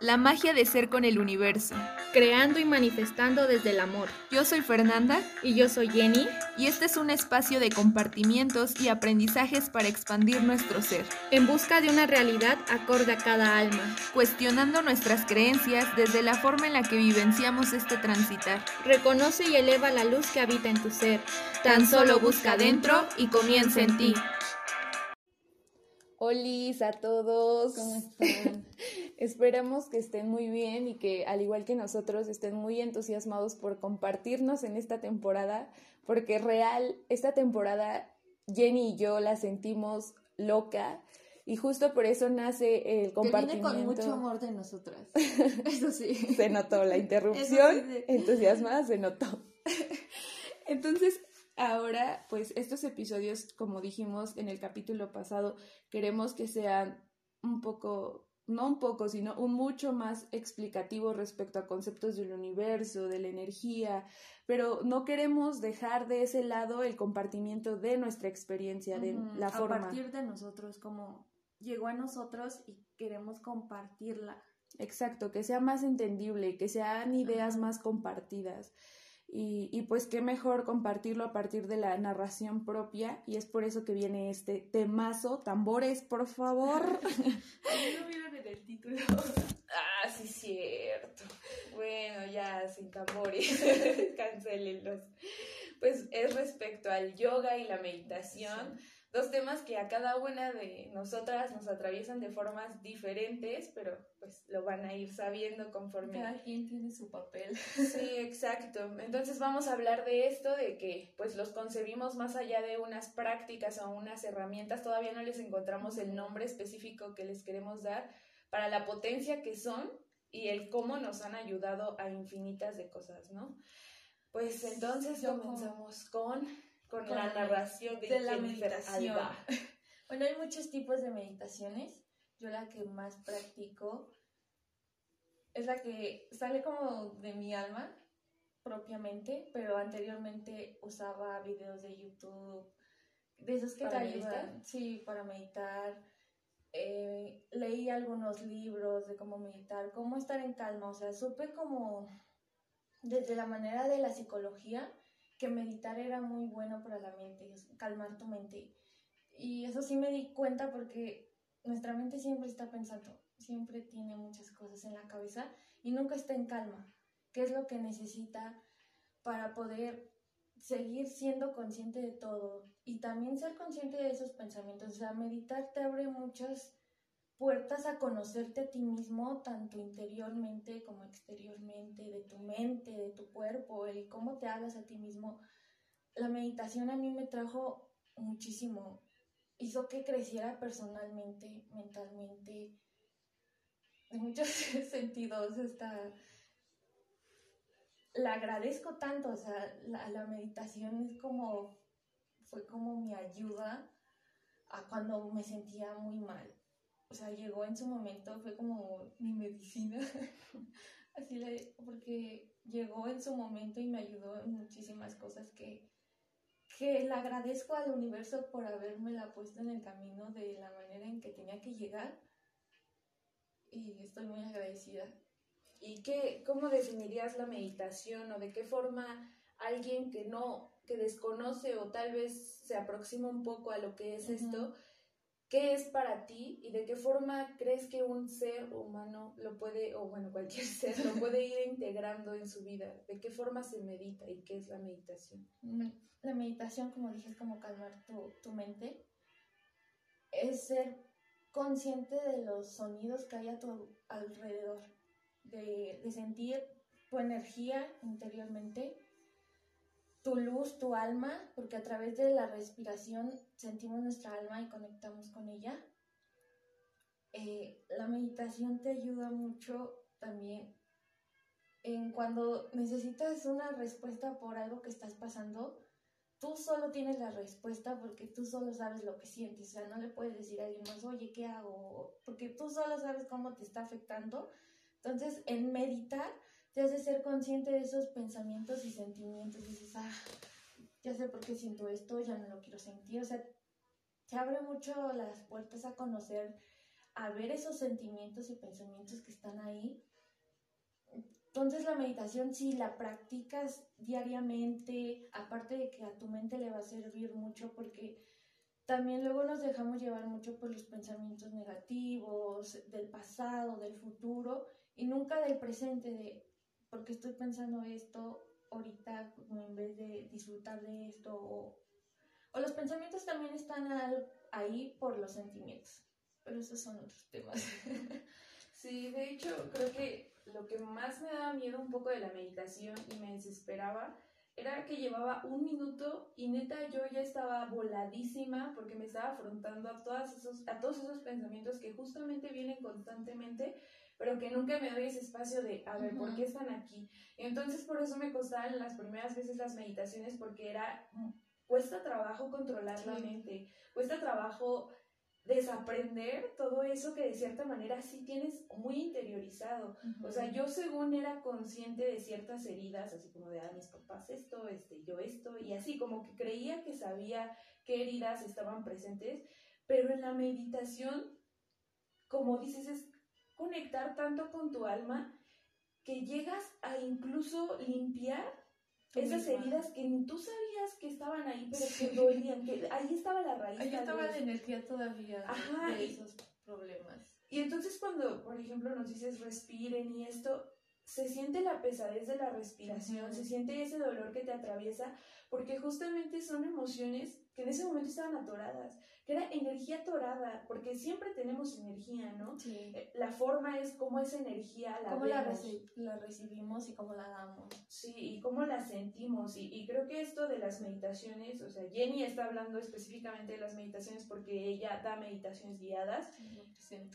La magia de ser con el universo. creando y manifestando desde el amor. Yo soy Fernanda Y yo soy Jenny. y este es un espacio de compartimientos y aprendizajes para expandir nuestro ser, en busca de una realidad acorde a cada alma. cuestionando nuestras creencias desde la forma en la que vivenciamos este transitar. Reconoce y eleva la luz que habita en tu ser. Tan solo busca dentro y comienza en ti. Holis a todos. ¿Cómo están? Esperamos que estén muy bien y que al igual que nosotros estén muy entusiasmados por compartirnos en esta temporada, porque real, esta temporada Jenny y yo la sentimos loca y justo por eso nace el Que viene compartimiento. con mucho amor de nosotras. Eso sí. Se notó la interrupción, sí. entusiasmada se notó. Entonces, ahora, pues estos episodios, como dijimos en el capítulo pasado, queremos que sean un poco, no un poco, sino un mucho más explicativo respecto a conceptos del universo, de la energía, pero no queremos dejar de ese lado el compartimiento de nuestra experiencia, de la a forma. partir de nosotros, como llegó a nosotros y queremos compartirla. Exacto, que sea más entendible, que sean ideas más compartidas. Y, y pues qué mejor compartirlo a partir de la narración propia y es por eso que viene este temazo. Tambores, por favor. no vieron en el título. ah, sí, cierto. Bueno, ya sin tambores, cancelenlos. Pues es respecto al yoga y la meditación. Dos temas que a cada una de nosotras nos atraviesan de formas diferentes, pero pues lo van a ir sabiendo conforme Cada quien tiene su papel. Sí, exacto. Entonces vamos a hablar de esto, de que pues los concebimos más allá de unas prácticas o unas herramientas, todavía no les encontramos el nombre específico que les queremos dar para la potencia que son y el cómo nos han ayudado a infinitas de cosas, ¿no? Pues entonces comenzamos con, con, con la narración de, de la meditación. Alba. Bueno, hay muchos tipos de meditaciones. Yo la que más practico es la que sale como de mi alma propiamente, pero anteriormente usaba videos de YouTube, de esos que ¿Para te ayudan, sí, para meditar. Eh, leí algunos libros de cómo meditar, cómo estar en calma, o sea, supe como desde la manera de la psicología que meditar era muy bueno para la mente, calmar tu mente. Y eso sí me di cuenta porque nuestra mente siempre está pensando, siempre tiene muchas cosas en la cabeza y nunca está en calma. ¿Qué es lo que necesita para poder seguir siendo consciente de todo y también ser consciente de esos pensamientos? O sea, meditar te abre muchas puertas a conocerte a ti mismo, tanto interiormente como exteriormente, de tu mente, de tu cuerpo, el cómo te hablas a ti mismo. La meditación a mí me trajo muchísimo, hizo que creciera personalmente, mentalmente, en muchos sentidos. Esta... La agradezco tanto, o sea, la, la meditación es como, fue como mi ayuda a cuando me sentía muy mal o sea, llegó en su momento, fue como mi medicina, así le, porque llegó en su momento y me ayudó en muchísimas cosas que, que le agradezco al universo por habérmela puesto en el camino de la manera en que tenía que llegar. Y estoy muy agradecida. ¿Y qué, cómo definirías la meditación o de qué forma alguien que no, que desconoce o tal vez se aproxima un poco a lo que es esto, qué es para ti y de qué forma crees que un ser humano lo puede, o bueno, cualquier ser lo puede ir integrando en su vida? ¿De qué forma se medita y qué es la meditación? Me- La meditación, como dije, es como calmar tu, tu mente. Es ser consciente de los sonidos que hay a tu alrededor. De, de sentir tu energía interiormente, tu luz, tu alma, porque a través de la respiración sentimos nuestra alma y conectamos con ella. Eh, la meditación te ayuda mucho también en cuando necesitas una respuesta por algo que estás pasando, tú solo tienes la respuesta porque tú solo sabes lo que sientes, o sea, no le puedes decir a alguien más, oye, ¿qué hago? Porque tú solo sabes cómo te está afectando. Entonces, en meditar te hace ser consciente de esos pensamientos y sentimientos. Dices, ah, ya sé por qué siento esto, ya no lo quiero sentir. O sea, te abre mucho las puertas a conocer, a ver esos sentimientos y pensamientos que están ahí entonces la meditación, si la practicas diariamente, aparte de que a tu mente le va a servir mucho porque también luego nos dejamos llevar mucho por los pensamientos negativos, del pasado, del futuro y nunca del presente, de porque estoy pensando esto ahorita en vez de disfrutar de esto o, o los pensamientos también están ahí por los sentimientos, pero esos son otros temas. Sí, de hecho creo que lo que más me daba miedo un poco de la meditación y me desesperaba era que llevaba un minuto y neta yo ya estaba voladísima porque me estaba afrontando a, todas esos, a todos esos pensamientos que justamente vienen constantemente, pero que nunca me doy ese espacio de, a ver, ¿por qué están aquí? entonces por eso me costaban las primeras veces las meditaciones porque era, mm, cuesta trabajo controlar la mente, cuesta trabajo desaprender todo eso que de cierta manera sí tienes muy interiorizado. O sea, yo según era consciente de ciertas heridas, así como de, ah, mis papás esto, este, yo esto, y así como que creía que sabía qué heridas estaban presentes, pero en la meditación, como dices, es conectar tanto con tu alma que llegas a incluso limpiar esas heridas que ni tú sabías que estaban ahí, pero que dolían, que ahí estaba la raíz. Ahí estaba la energía todavía de, esos problemas. Y entonces cuando, por ejemplo, nos dices respiren y esto, se siente la pesadez de la respiración, se siente ese dolor que te atraviesa, porque justamente son emociones que en ese momento estaban atoradas, que era energía atorada, porque siempre tenemos energía, ¿no? Sí. Eh, la forma es cómo esa energía la ¿Cómo la, la, recibimos y cómo la damos. Sí, y cómo la sentimos. Y, y, creo que esto de las meditaciones, o sea, Jenny está hablando específicamente de las meditaciones porque ella da meditaciones guiadas.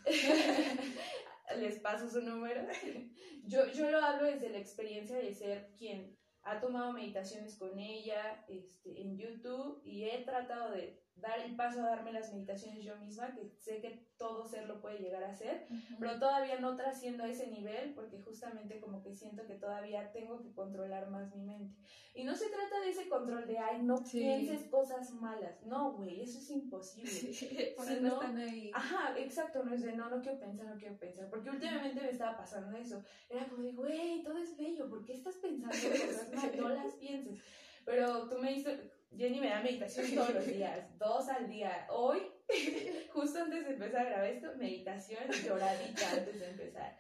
Les paso su número. Yo, yo lo hablo desde la experiencia de ser quien ha tomado meditaciones con ella este, en YouTube y he tratado de dar el paso a darme las meditaciones yo misma, que sé que todo ser lo puede llegar a hacer, pero todavía no trasciendo a ese nivel porque justamente como que siento que todavía tengo que controlar más mi mente. Y no se trata de ese control de, ay, no pienses cosas malas. No, güey, eso es imposible. Sí, no están ahí. Ajá, exacto, no es de, no, no quiero pensar, no quiero pensar. Porque últimamente me estaba pasando eso. Era como de, güey, todo es bello, ¿por qué estás pensando cosas malas? No las pienses. Pero tú me dices, Jenny me da meditación todos los días, dos al día. Hoy, justo antes de empezar a grabar esto, meditación lloradita antes de empezar.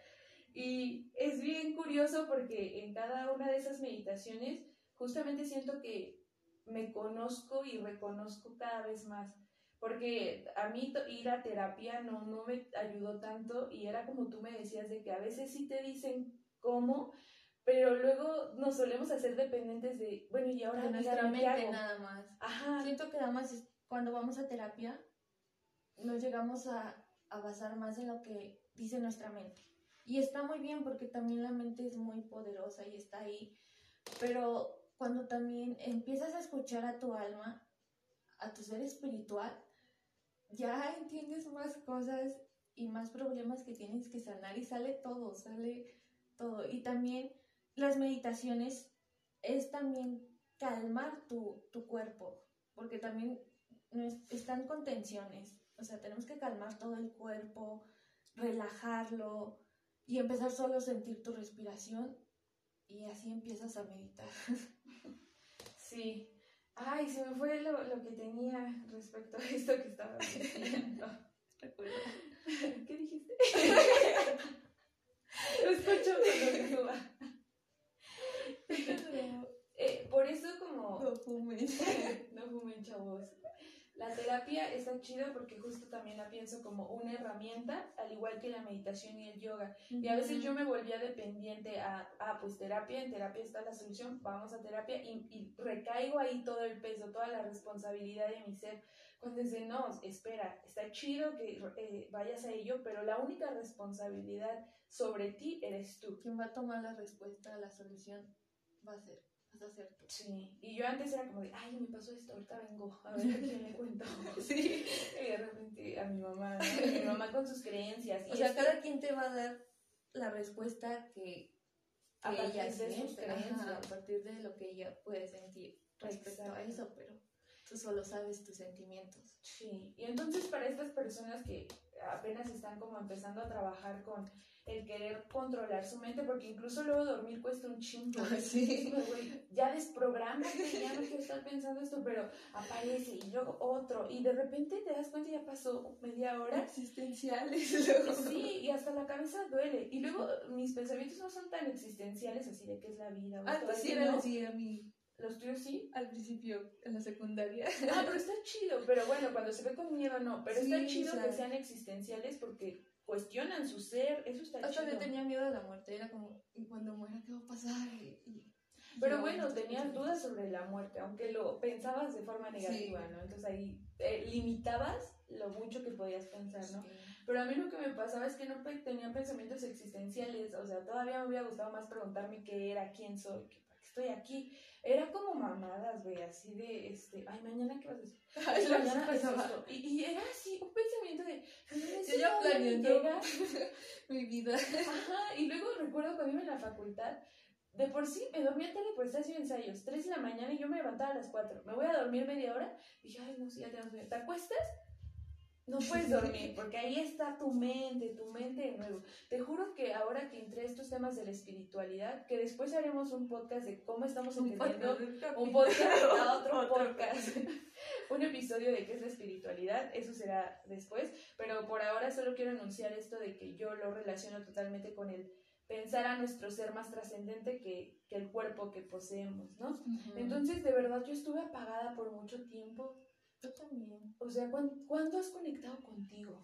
Y es bien curioso porque en cada una de esas meditaciones justamente siento que me conozco y reconozco cada vez más. Porque a mí ir a terapia no, no me ayudó tanto y era como tú me decías de que a veces sí te dicen cómo, pero luego nos solemos hacer dependientes de, bueno, y ahora de nuestra mente nada más. Ajá. Siento que nada más cuando vamos a terapia nos llegamos a, a basar más en lo que dice nuestra mente. Y está muy bien porque también la mente es muy poderosa y está ahí. Pero cuando también empiezas a escuchar a tu alma, a tu ser espiritual, ya entiendes más cosas y más problemas que tienes que sanar y sale todo, sale todo. Y también las meditaciones es también calmar tu, cuerpo, porque también están con tensiones, o sea, tenemos que calmar todo el cuerpo, relajarlo y empezar solo a sentir tu respiración y así empiezas a meditar. Sí. Ay, se me fue lo, que tenía respecto a esto que estaba diciendo. ¿Qué dijiste? lo escucho cuando suba. Eh, por eso como... No fumen. no fumen, chavos. La terapia está chida porque justo también la pienso como una herramienta, al igual que la meditación y el yoga. Y a veces yo me volvía dependiente a, ah, pues terapia, en terapia está la solución, vamos a terapia y, recaigo ahí todo el peso, toda la responsabilidad de mi ser. Cuando dice, no, espera, está chido que eh, vayas a ello, pero la única responsabilidad sobre ti eres tú. ¿Quién va a tomar la respuesta a la solución? Va a ser, vas a ser tú. Sí, y yo antes era como de, ay, me pasó esto, ahorita vengo, a ver a quién le cuento. sí, y de repente a mi mamá, mi mamá con sus creencias. o sea, cada quien te va a dar la respuesta que, a ella siente, a partir de lo que ella puede sentir respecto a eso, pero tú solo sabes tus sentimientos. Sí, y entonces para estas personas que apenas están como empezando a trabajar con el querer controlar su mente, porque incluso luego dormir cuesta un chingo. Sí. Ya desprogramate, ya no quiero estar pensando esto, pero aparece y luego otro, y de repente te das cuenta y ya pasó media hora. Existenciales. luego. Sí, y hasta la cabeza duele. Y luego mis pensamientos no son tan existenciales así de qué es la vida. todo Antes sí a mí, Los tuyos sí. al principio, en la secundaria. Ah, pero está chido. Pero bueno, cuando se ve con miedo, no. Pero está chido o sea- que sean existenciales porque cuestionan su ser. Eso está Hasta chido. yo tenía miedo a la muerte, era como, ¿y cuando muera qué va a pasar? Y- Pero bueno, tenías dudas sobre la muerte, aunque lo pensabas de forma negativa, Sí. ¿no? Entonces ahí eh, limitabas lo mucho que podías pensar, ¿no? Sí. Pero a mí lo que me pasaba es que no tenía pensamientos existenciales, o sea, todavía me hubiera gustado más preguntarme qué era, quién soy, qué estoy aquí. Era como mamadas, güey, así de, este, ay, mañana qué vas a hacer. Ay, mañana es esto. Y, y era así, un pensamiento de, Yo ya planeando. Mi vida. Ajá, y luego recuerdo cuando iba en la facultad, de por sí me dormía tarde por estar haciendo ensayos, 3 de la mañana y yo me levantaba a las 4. Me voy a dormir media hora. Dije, ay, no, sí, ya tenemos. ¿Te acuestas? No puedes dormir, porque ahí está tu mente, tu mente de nuevo. Te juro que ahora que entré a estos temas de la espiritualidad, que después haremos un podcast de cómo estamos entendiendo un podcast a otro podcast. un episodio de qué es la espiritualidad, eso será después, pero por ahora solo quiero anunciar esto de que yo lo relaciono totalmente con el pensar a nuestro ser más trascendente que, que el cuerpo que poseemos, ¿no? Entonces, de verdad, yo estuve apagada por mucho tiempo. Yo también. O sea, ¿cuán- ¿cuándo has conectado contigo?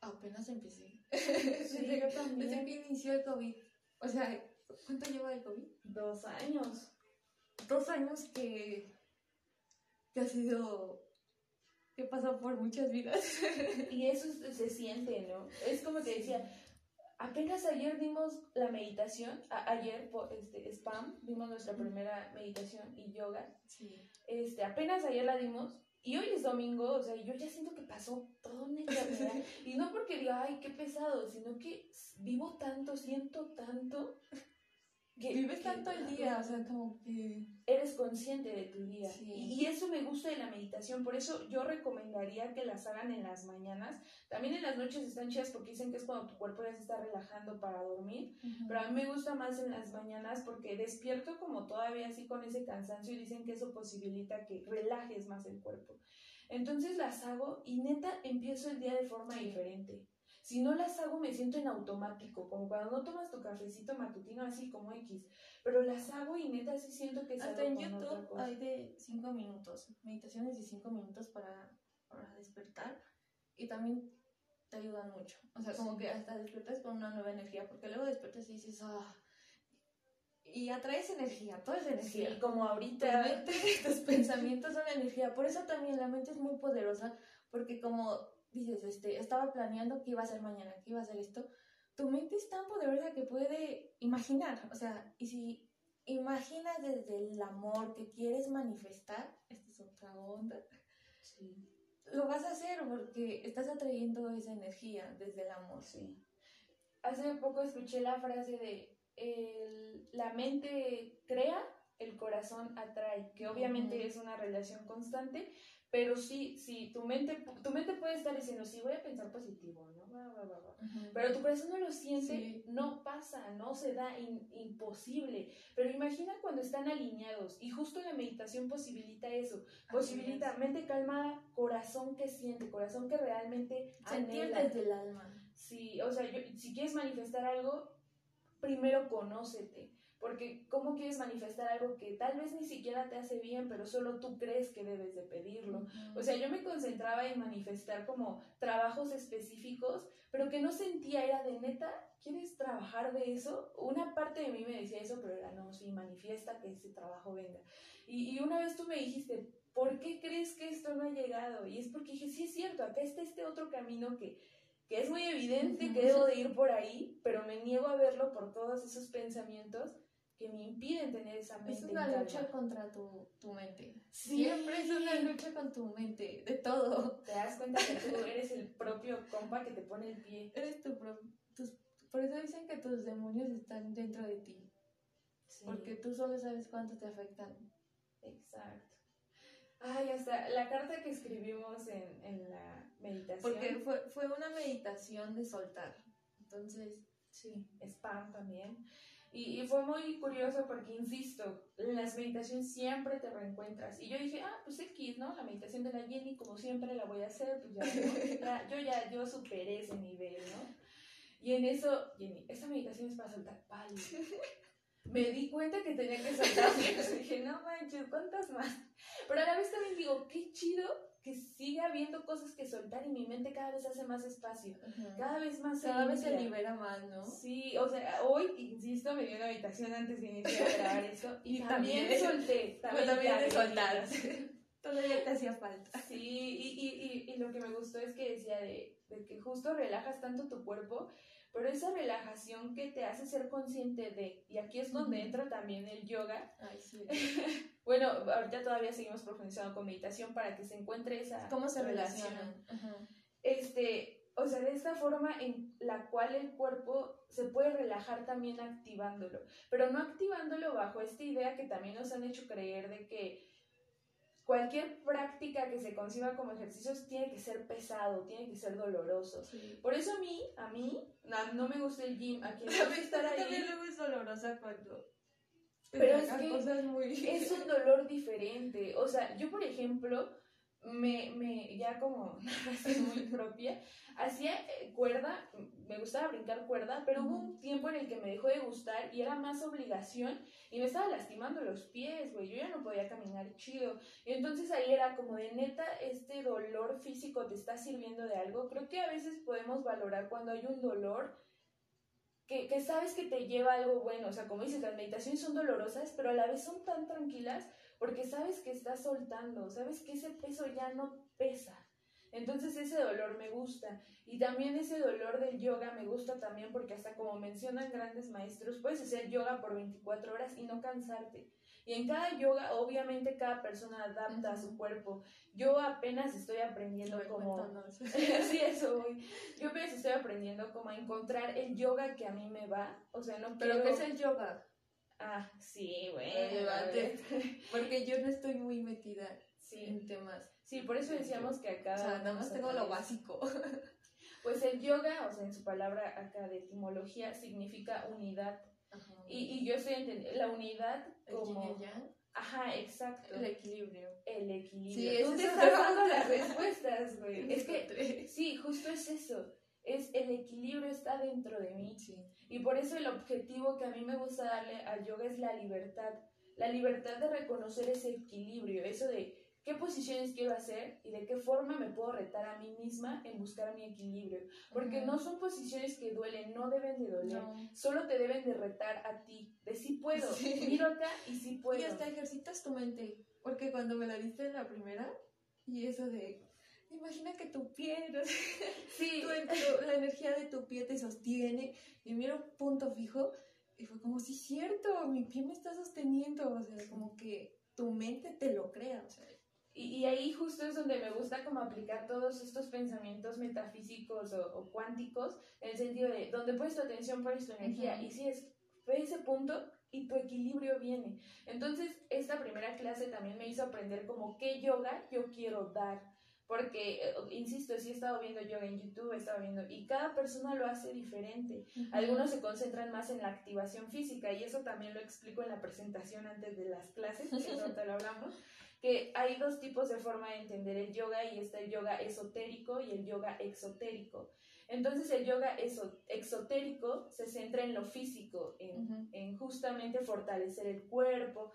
Apenas empecé. Sí, yo Desde también. que inició el COVID. O sea, ¿cuánto lleva el COVID? Dos años. Dos años que, que ha sido. que pasa por muchas vidas. Y eso se se siente, ¿no? Es como te decía, apenas ayer dimos la meditación, a- ayer por este, spam, dimos nuestra primera meditación y yoga. Sí. Este, apenas ayer la dimos y hoy es domingo, o sea, yo ya siento que pasó toda una eternidad. y no porque diga, ay, qué pesado, sino que vivo tanto, siento tanto. Que, Vives que- tanto el día, o sea, como que. eres consciente de tu día. Sí. Y, y eso me gusta de la meditación. Por eso yo recomendaría que las hagan en las mañanas. También en las noches están chidas porque dicen que es cuando tu cuerpo ya se está relajando para dormir. Pero a mí me gusta más en las mañanas porque despierto como todavía así con ese cansancio y dicen que eso posibilita que relajes más el cuerpo. Entonces las hago y neta empiezo el día de forma diferente. Si no las hago me siento en automático, como cuando no tomas tu cafecito matutino así como X. Pero las hago y neta sí siento que Hasta en YouTube hay de 5 minutos, meditaciones de 5 minutos para, para despertar y también te ayudan mucho. O sea, como que hasta despiertas con una nueva energía, porque luego despiertas y dices, ah, y atraes energía, todo es energía. Sí, como Tu ahorita. mente, tus pensamientos son energía. Por eso también la mente es muy poderosa, porque como dices, este, estaba planeando qué iba a hacer mañana, qué iba a hacer esto, tu mente es tan poderosa que puede imaginar. O sea, y si imaginas desde el amor que quieres manifestar, esta es otra onda, Sí, lo vas a hacer porque estás atrayendo esa energía desde el amor. sí. Hace poco escuché la frase de el- la mente crea, el corazón atrae, que obviamente es una relación constante, pero sí, sí, tu mente, tu mente puede estar diciendo, sí, voy a pensar positivo, ¿no? Pero tu corazón no lo siente, Sí. no pasa, no se da, in- imposible. Pero imagina cuando están alineados y justo la meditación posibilita eso, posibilita mente calmada, corazón que siente, corazón que realmente sentir desde el alma. Sí, o sea, yo- si quieres manifestar algo, primero conócete. Porque ¿cómo quieres manifestar algo que tal vez ni siquiera te hace bien, pero solo tú crees que debes de pedirlo? O sea, yo me concentraba en manifestar como trabajos específicos, pero que no sentía, era de neta, ¿quieres trabajar de eso? Una parte de mí me decía eso, pero era no, sí, manifiesta que ese trabajo venga. Y, y una vez tú me dijiste, ¿por qué crees que esto no ha llegado? Y es porque dije, sí es cierto, acá está este otro camino que, que es muy evidente que debo de ir por ahí, pero me niego a verlo por todos esos pensamientos que me impiden tener esa mente. Es una calma. lucha contra tu, tu mente. Sí. Siempre es una lucha con tu mente, de todo. Te das cuenta que tú eres el propio compa que te pone el pie. Eres tu pro- tus, por eso dicen que tus demonios están dentro de ti, Sí, porque tú solo sabes cuánto te afectan. exacto. Ay, hasta la carta que escribimos en, en la meditación. Porque fue, fue una meditación de soltar. Entonces, Sí, spam también. Y, y fue muy curioso porque, insisto, en las meditaciones siempre te reencuentras. Y yo dije, ah, pues X, ¿no? La meditación de la Jenny, como siempre la voy a hacer, pues. Ya, yo ya, yo superé ese nivel, ¿no? Y en eso, Jenny, esta meditación es para soltar palo. Me di cuenta que tenía que soltar. Y dije, no manches, ¿cuántas más? Pero a la vez también digo, qué chido que siga habiendo cosas que soltar y mi mente cada vez hace más espacio. Cada vez más cada vez se libera más, ¿no? Sí, o sea, hoy, insisto, me dio una habitación antes de iniciar a grabar esto y también, También. solté. También, también de soltar. Todavía te hacía falta. Sí, y, y, y, y lo que me gustó es que decía de, de que justo relajas tanto tu cuerpo, pero esa relajación que te hace ser consciente de, y aquí es donde entra también el yoga. Ay, sí. Bueno, ahorita todavía seguimos profundizando con meditación para que se encuentre esa ¿Cómo se? Ajá. este, o sea, de esta forma en la cual el cuerpo se puede relajar también activándolo, pero no activándolo bajo esta idea que también nos han hecho creer de que cualquier práctica que se conciba como ejercicios tiene que ser pesado, tiene que ser doloroso. Sí. Por eso a mí, a mí, no, no me gusta el gym, a quien le gusta estar también ahí, luego es dolorosa cuando Pero es que cosas muy es un dolor diferente. O sea, yo por ejemplo, me, me ya como muy propia, hacía eh, cuerda, me gustaba brincar cuerda, pero hubo un tiempo en el que me dejó de gustar y era más obligación y me estaba lastimando los pies, güey, yo ya no podía caminar chido. Y entonces ahí era como de neta, este dolor físico te está sirviendo de algo. Creo que a veces podemos valorar cuando hay un dolor que, que sabes que te lleva algo bueno. O sea, como dices, las meditaciones son dolorosas, pero a la vez son tan tranquilas porque sabes que estás soltando, sabes que ese peso ya no pesa. Entonces ese dolor me gusta. Y también ese dolor del yoga me gusta también porque hasta como mencionan grandes maestros, puedes hacer yoga por 24 horas y no cansarte. Y en cada yoga, obviamente cada persona adapta a su cuerpo. Yo apenas estoy aprendiendo Ay, como... sí, eso voy. Yo apenas estoy aprendiendo como a encontrar el yoga que a mí me va. O sea, no Pero quiero... ¿qué es el yoga? Ah, sí, güey. Porque yo no estoy muy metida Sí, en temas. sí, por eso decíamos que acá... O sea, nada más tengo lo básico. Pues el yoga, o sea, en su palabra acá de etimología, significa unidad. Y, y yo estoy entendiendo la unidad como... Ajá, exacto. el equilibrio. El equilibrio. Sí, Tú te es estás dando las respuestas, güey. Es que, sí, justo es eso. Es el equilibrio está dentro de mí. Sí. Y por eso el objetivo que a mí me gusta darle al yoga es la libertad. La libertad de reconocer ese equilibrio, eso de qué posiciones quiero hacer y de qué forma me puedo retar a mí misma en buscar mi equilibrio. Porque no son posiciones que duelen, no deben de doler. No. Solo te deben de retar a ti, de sí puedo. Sí. Miro acá y sí puedo. Y hasta ejercitas tu mente. Porque cuando me la diste en la primera, y eso de. Imagina que tu pie, no sé, Sí, tu- tu- la energía de tu pie te sostiene, y miro un punto fijo, y fue como, sí, cierto, mi pie me está sosteniendo. O sea, como que tu mente te lo crea. O sea, Y, y ahí justo es donde me gusta como aplicar todos estos pensamientos metafísicos o, o cuánticos, en el sentido de donde pones tu atención, pones tu energía. Ujú. Y si es, ese punto y tu equilibrio viene. Entonces, esta primera clase también me hizo aprender como qué yoga yo quiero dar. Porque, eh, insisto, sí he estado viendo yoga en YouTube, he estado viendo, y cada persona lo hace diferente. Algunos se concentran más en la activación física y eso también lo explico en la presentación antes de las clases, que ahorita lo hablamos, que hay dos tipos de forma de entender el yoga y está el yoga esotérico y el yoga exotérico. Entonces el yoga eso- exotérico se centra en lo físico, en, justamente fortalecer el cuerpo,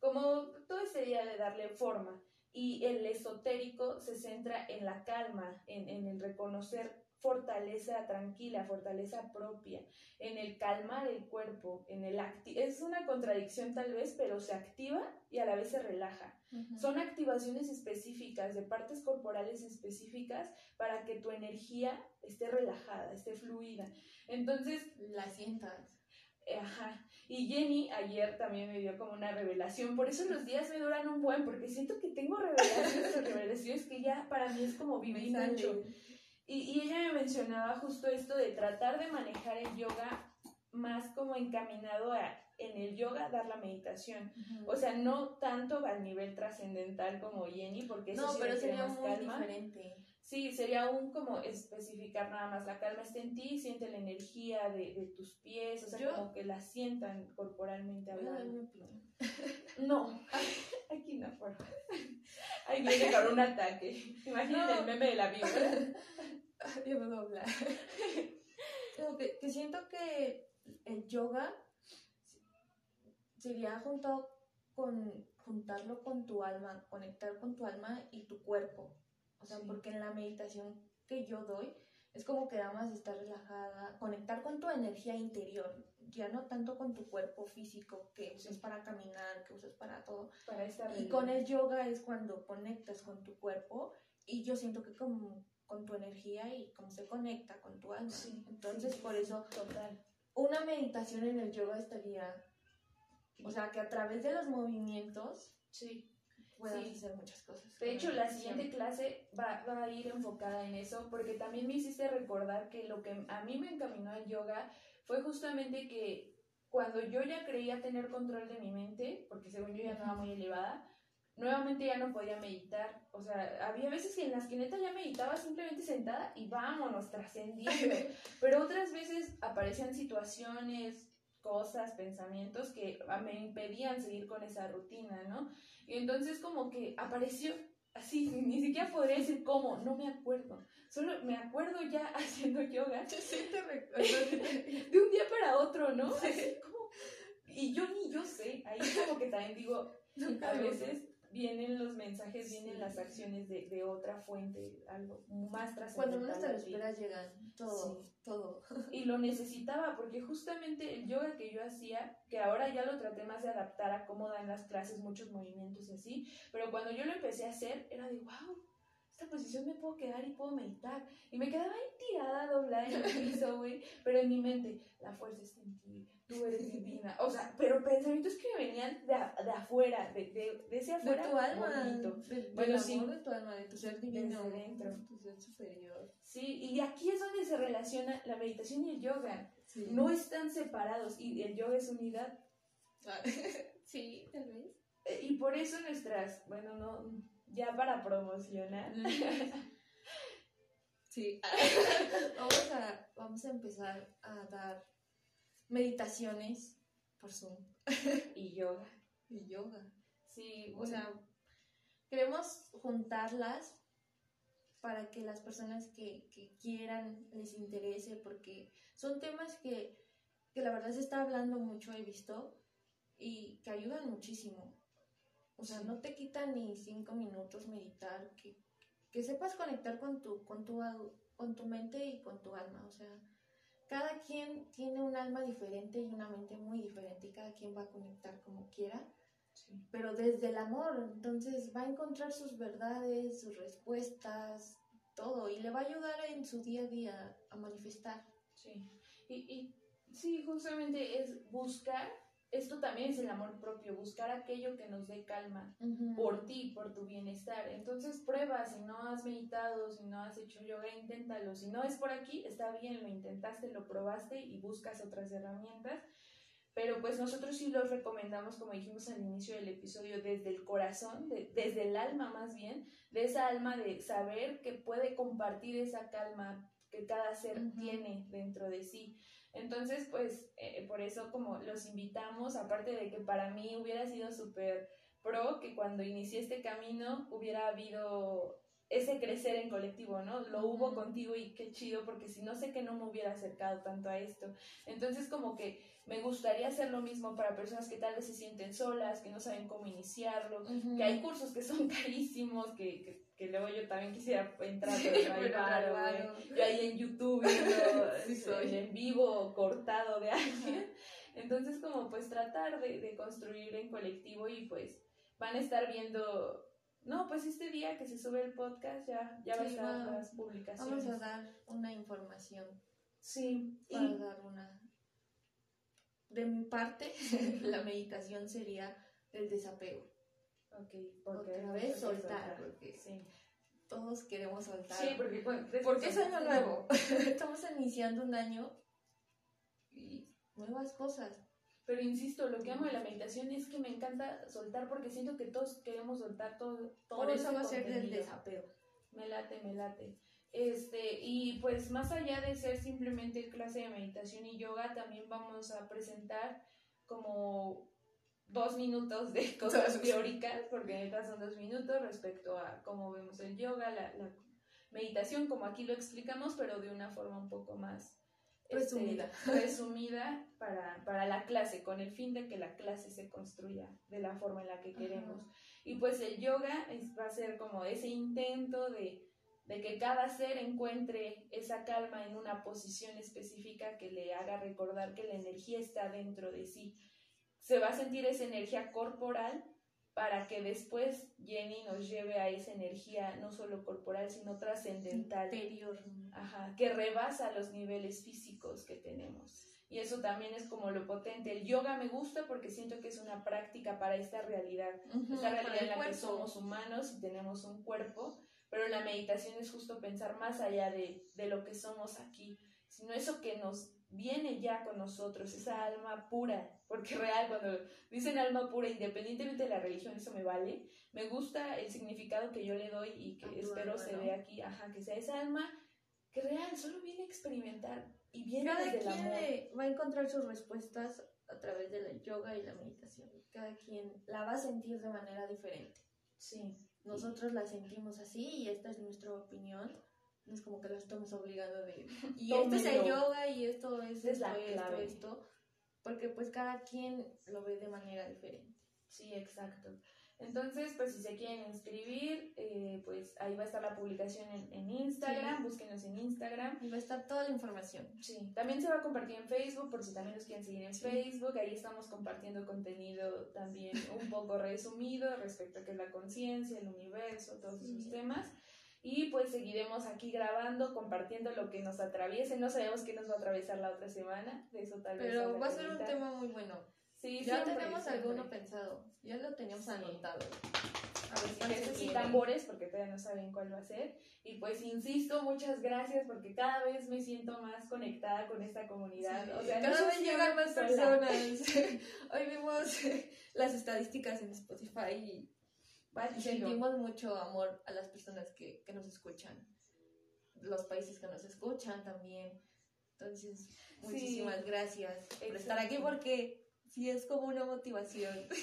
como todo ese día de darle forma. Y el esotérico se centra en la calma, en, en el reconocer fortaleza tranquila, fortaleza propia, en el calmar el cuerpo, en el acti es una contradicción tal vez, pero se activa y a la vez se relaja. Son activaciones específicas de partes corporales específicas para que tu energía esté relajada, esté fluida. Entonces, la sientas. eh, ajá. Y Jenny ayer también me dio como una revelación. Por eso los días me duran un buen, porque siento que tengo revelaciones revelaciones que ya para mí es como vivir mucho. Y, y ella me mencionaba justo esto de tratar de manejar el yoga más como encaminado a en el yoga dar la meditación. O sea, no tanto al nivel trascendental como Jenny, porque eso no, sí pero sería más muy calma. diferente. Sí, sería un como especificar nada más, la calma está en ti, siente la energía de, de tus pies, o sea, Yo- como que la sientan corporalmente hablando. No, aquí no, por favor. Ahí viene con un ataque. Imagínate No. el meme de la víbora. Ya me voy a hablar. Como que, que siento que el yoga sería juntado con juntarlo con tu alma, conectar con tu alma y tu cuerpo. O sea, Sí. porque en la meditación que yo doy es como que nada más estar relajada, conectar con tu energía interior, ya no tanto con tu cuerpo físico que usas para caminar, que usas para todo, Para y con el yoga es cuando conectas con tu cuerpo y yo siento que como con tu energía y cómo se conecta con tu alma. Sí, Entonces, por eso Total. una meditación en el yoga estaría, o sea, que a través de los movimientos Sí. Puedas Sí. hacer muchas cosas. De hecho, la siguiente clase va, va a ir enfocada en eso, porque también me hiciste recordar que lo que a mí me encaminó al yoga fue justamente que cuando yo ya creía tener control de mi mente, porque según yo ya estaba muy elevada, nuevamente ya no podía meditar. O sea, había veces que en las que neta ya meditaba simplemente sentada y vámonos, trascendiendo. Pero otras veces aparecían situaciones, cosas, pensamientos que me impedían seguir con esa rutina, ¿no? Y entonces como que apareció así, ni siquiera podría decir cómo, no me acuerdo. Solo me acuerdo ya haciendo yoga de un día para otro, ¿no? Así como, y yo ni yo sé, ahí como que también digo, a veces vienen los mensajes, vienen las acciones de, de otra fuente, algo más Cuando menos te lo esperas llegan todo, Sí. todo. Y lo necesitaba porque justamente el yoga que yo hacía, que ahora ya lo traté más de adaptar a cómo dan las clases, muchos movimientos y así, pero cuando yo lo empecé a hacer era de, wow, esta posición me puedo quedar y puedo meditar. Y me quedaba ahí tirada, doblada en el piso, güey, pero en mi mente, la fuerza está en ti, tú eres divina. O sea, pero pensamientos que venían de, a- de afuera, de, de, de ese De afuera tu alma, bonito. de- del Bueno, amor sí. de tu alma, de tu ser divino, Desde dentro. tu ser superior. Sí, y aquí es donde se relaciona la meditación y el yoga. No están separados y el yoga es unidad. sí, tal vez. Eh, Y por eso nuestras, bueno, no, ya para promocionar, Sí. vamos, a, vamos a empezar a dar meditaciones por Zoom y yoga. y yoga. Sí, O sea, queremos juntarlas para que las personas que, que quieran les interese, porque son temas que, que la verdad se está hablando mucho, he visto, y que ayudan muchísimo. O sea, no te quita ni cinco minutos meditar, que, que sepas conectar con tu, con, tu, con tu mente y con tu alma. O sea, cada quien tiene un alma diferente y una mente muy diferente, y cada quien va a conectar como quiera sí, pero desde el amor, entonces va a encontrar sus verdades, sus respuestas, todo, y le va a ayudar en su día a día a manifestar. sí. Y, y sí, justamente es buscar, esto también es el amor propio, buscar aquello que nos dé calma por ti, por tu bienestar. Entonces prueba, si no has meditado, si no has hecho yoga, inténtalo. Si no es por aquí, está bien, lo intentaste, lo probaste y buscas otras herramientas. Pero pues nosotros sí los recomendamos, como dijimos al inicio del episodio, desde el corazón, de- desde el alma más bien, de esa alma de saber que puede compartir esa calma que cada ser tiene dentro de sí. Entonces, pues, eh, por eso como los invitamos, aparte de que para mí hubiera sido súper pro que cuando inicié este camino hubiera habido ese crecer en colectivo, ¿no? Lo hubo contigo y qué chido, porque si no sé que no me hubiera acercado tanto a esto. Entonces, como que me gustaría hacer lo mismo para personas que tal vez se sienten solas, que no saben cómo iniciarlo, que hay cursos que son carísimos, que, que, que luego yo también quisiera entrar, Sí, pero varo. güey. Yo ahí en YouTube viendo Sí este, soy. en vivo cortado de alguien. Entonces, como pues tratar de, de construir en colectivo y pues van a estar viendo, no, pues este día que se sube el podcast ya, ya va a estar las publicaciones. Vamos a dar una información Sí, para y dar una... De mi parte, la meditación sería el desapego. Ok, porque Otra vez soltar, porque Sí. todos queremos soltar. Sí, porque, Porque es año nuevo. Estamos iniciando un año y nuevas cosas. Pero insisto, lo que amo de la meditación es que me encanta soltar porque siento que todos queremos soltar todo. todo Por eso va a ser del desapego. Me late, me late. Este, y pues más allá de ser simplemente clase de meditación y yoga, también vamos a presentar como dos minutos de cosas teóricas, porque neta son dos minutos respecto a cómo vemos el yoga, la, la meditación, como aquí lo explicamos, pero de una forma un poco más este, Resumida. resumida para, para la clase, con el fin de que la clase se construya de la forma en la que queremos. Y pues el yoga es- va a ser como ese intento de, de que cada ser encuentre esa calma en una posición específica que le haga recordar que la energía está dentro de sí. Se va a sentir esa energía corporal para que después Jenny nos lleve a esa energía no solo corporal, sino trascendental. Interior. Ajá, que rebasa los niveles físicos que tenemos. Y eso también es como lo potente. El yoga me gusta porque siento que es una práctica para esta realidad. Esta realidad en la que somos humanos y tenemos un cuerpo, pero la meditación es justo pensar más allá de, de lo que somos aquí, sino eso que nos viene ya con nosotros, esa alma pura, porque real, cuando dicen alma pura, independientemente de la religión, eso me vale, me gusta el significado que yo le doy y que espero alma, se vea aquí, ajá, que sea esa alma que real, solo viene a experimentar y viene Cada desde el quien amor. eh, va a encontrar sus respuestas a través de la yoga y la meditación. Cada quien la va a sentir de manera diferente. Sí, Nosotros la sentimos así y esta es nuestra opinión. No es como que la estamos obligando de... Y esto es el yoga y esto es esto, clave. esto. Porque pues cada quien lo ve de manera diferente. Sí, exacto. Entonces, pues si se quieren inscribir, eh, pues ahí va a estar la publicación en, en Instagram, Sí. búsquenos en Instagram. Y va a estar toda la información. Sí, también se va a compartir en Facebook, por si también nos quieren seguir en Sí. Facebook. Ahí estamos compartiendo contenido también un poco resumido respecto a qué es la conciencia, el universo, todos esos Sí. temas. Y pues seguiremos aquí grabando, compartiendo lo que nos atraviese. No sabemos qué nos va a atravesar la otra semana, de eso tal vez. Pero va a ser un tema muy bueno. Sí, Ya siempre, tenemos siempre. alguno pensado. Ya lo teníamos Sí. anotado. A ver sí, viene. tambores, porque todavía no saben cuál va a ser. Y pues insisto, muchas gracias, porque cada vez me siento más conectada con esta comunidad. Sí, o sea, cada no vez llegan más personas. Hoy vimos las estadísticas en Spotify y Va y chido. sentimos mucho amor a las personas que, que nos escuchan. Los países que nos escuchan también. Entonces, muchísimas gracias por estar aquí porque sí es como una motivación.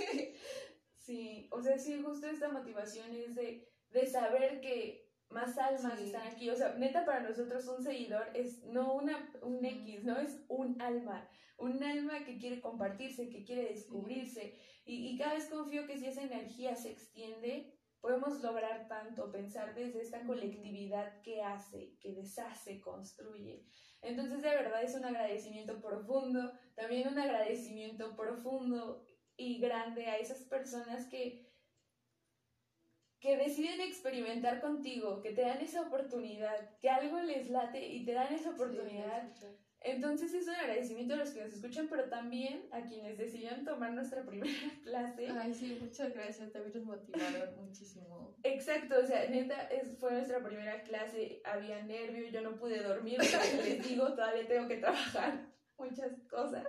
Sí, o sea, sí, justo esta motivación es de, de saber que más almas Sí. están aquí. O sea, neta, para nosotros un seguidor es no una, un X, ¿no? Es un alma. Un alma que quiere compartirse, que quiere descubrirse. Y, y cada vez confío que si esa energía se extiende, podemos lograr tanto, pensar desde esta colectividad que hace, que deshace, construye. Entonces, de verdad es un agradecimiento profundo, también un agradecimiento profundo y grande a esas personas que, que deciden experimentar contigo, que te dan esa oportunidad, que algo les late y te dan esa oportunidad. Entonces es un agradecimiento a los que nos escuchan, pero también a quienes decidieron tomar nuestra primera clase. Ay, sí, muchas gracias. También nos motivaron muchísimo. Exacto, o sea, neta, es, fue nuestra primera clase, había nervio, yo no pude dormir, les digo, todavía tengo que trabajar muchas cosas.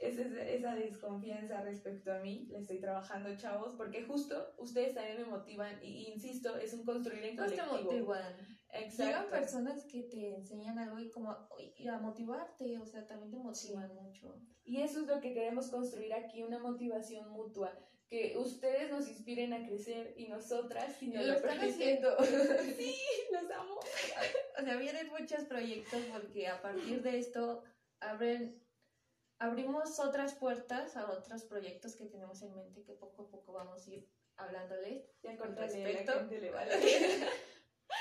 Es esa, desconfianza respecto a mí, le estoy trabajando, chavos, porque justo ustedes también me motivan, y, insisto, es un construir en Todos te colectivo. motivan. Llegan Exacto. personas que te enseñan algo y como y a motivarte, o sea, también te motivan mucho. Y eso es lo que queremos construir aquí, una motivación mutua, que ustedes nos inspiren a crecer y nosotras, si Y nos lo lo están haciendo. sí, los amo. O sea, vienen muchos proyectos porque a partir de esto abren, abrimos otras puertas a otros proyectos que tenemos en mente que poco a poco vamos a ir hablándoles. Ya Con respecto. la gente le vale.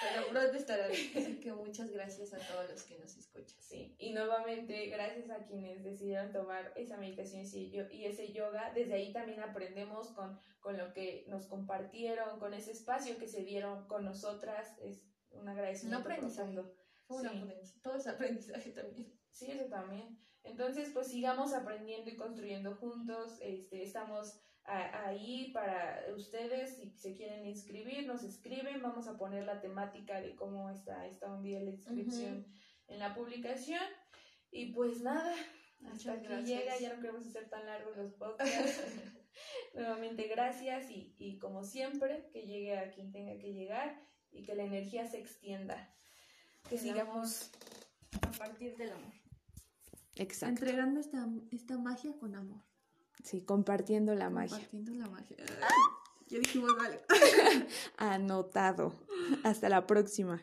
Pero pronto estarán. Así que muchas gracias a todos los que nos escuchan. Sí, y nuevamente gracias a quienes decidieron tomar esa meditación y ese yoga, desde ahí también aprendemos con, con lo que nos compartieron, con ese espacio que se dieron con nosotras, es un agradecimiento Un aprendizaje. profundo. Fue un Sí. aprendizaje. Todo es aprendizaje también. Sí, eso también. Entonces, pues sigamos aprendiendo y construyendo juntos. Este, estamos a- ahí para ustedes. Si se quieren inscribir, nos escriben. Vamos a poner la temática de cómo está, está un día la inscripción en la publicación. Y pues nada, Hasta Muchas aquí gracias. llega, ya no queremos hacer tan largos los podcasts. Nuevamente gracias y, y como siempre, que llegue a quien tenga que llegar y que la energía se extienda. Que sigamos a partir del amor. Exacto. Entregando esta, esta magia con amor. Sí, compartiendo la magia. Compartiendo la magia. Ya dijimos, vale. Anotado. Hasta la próxima.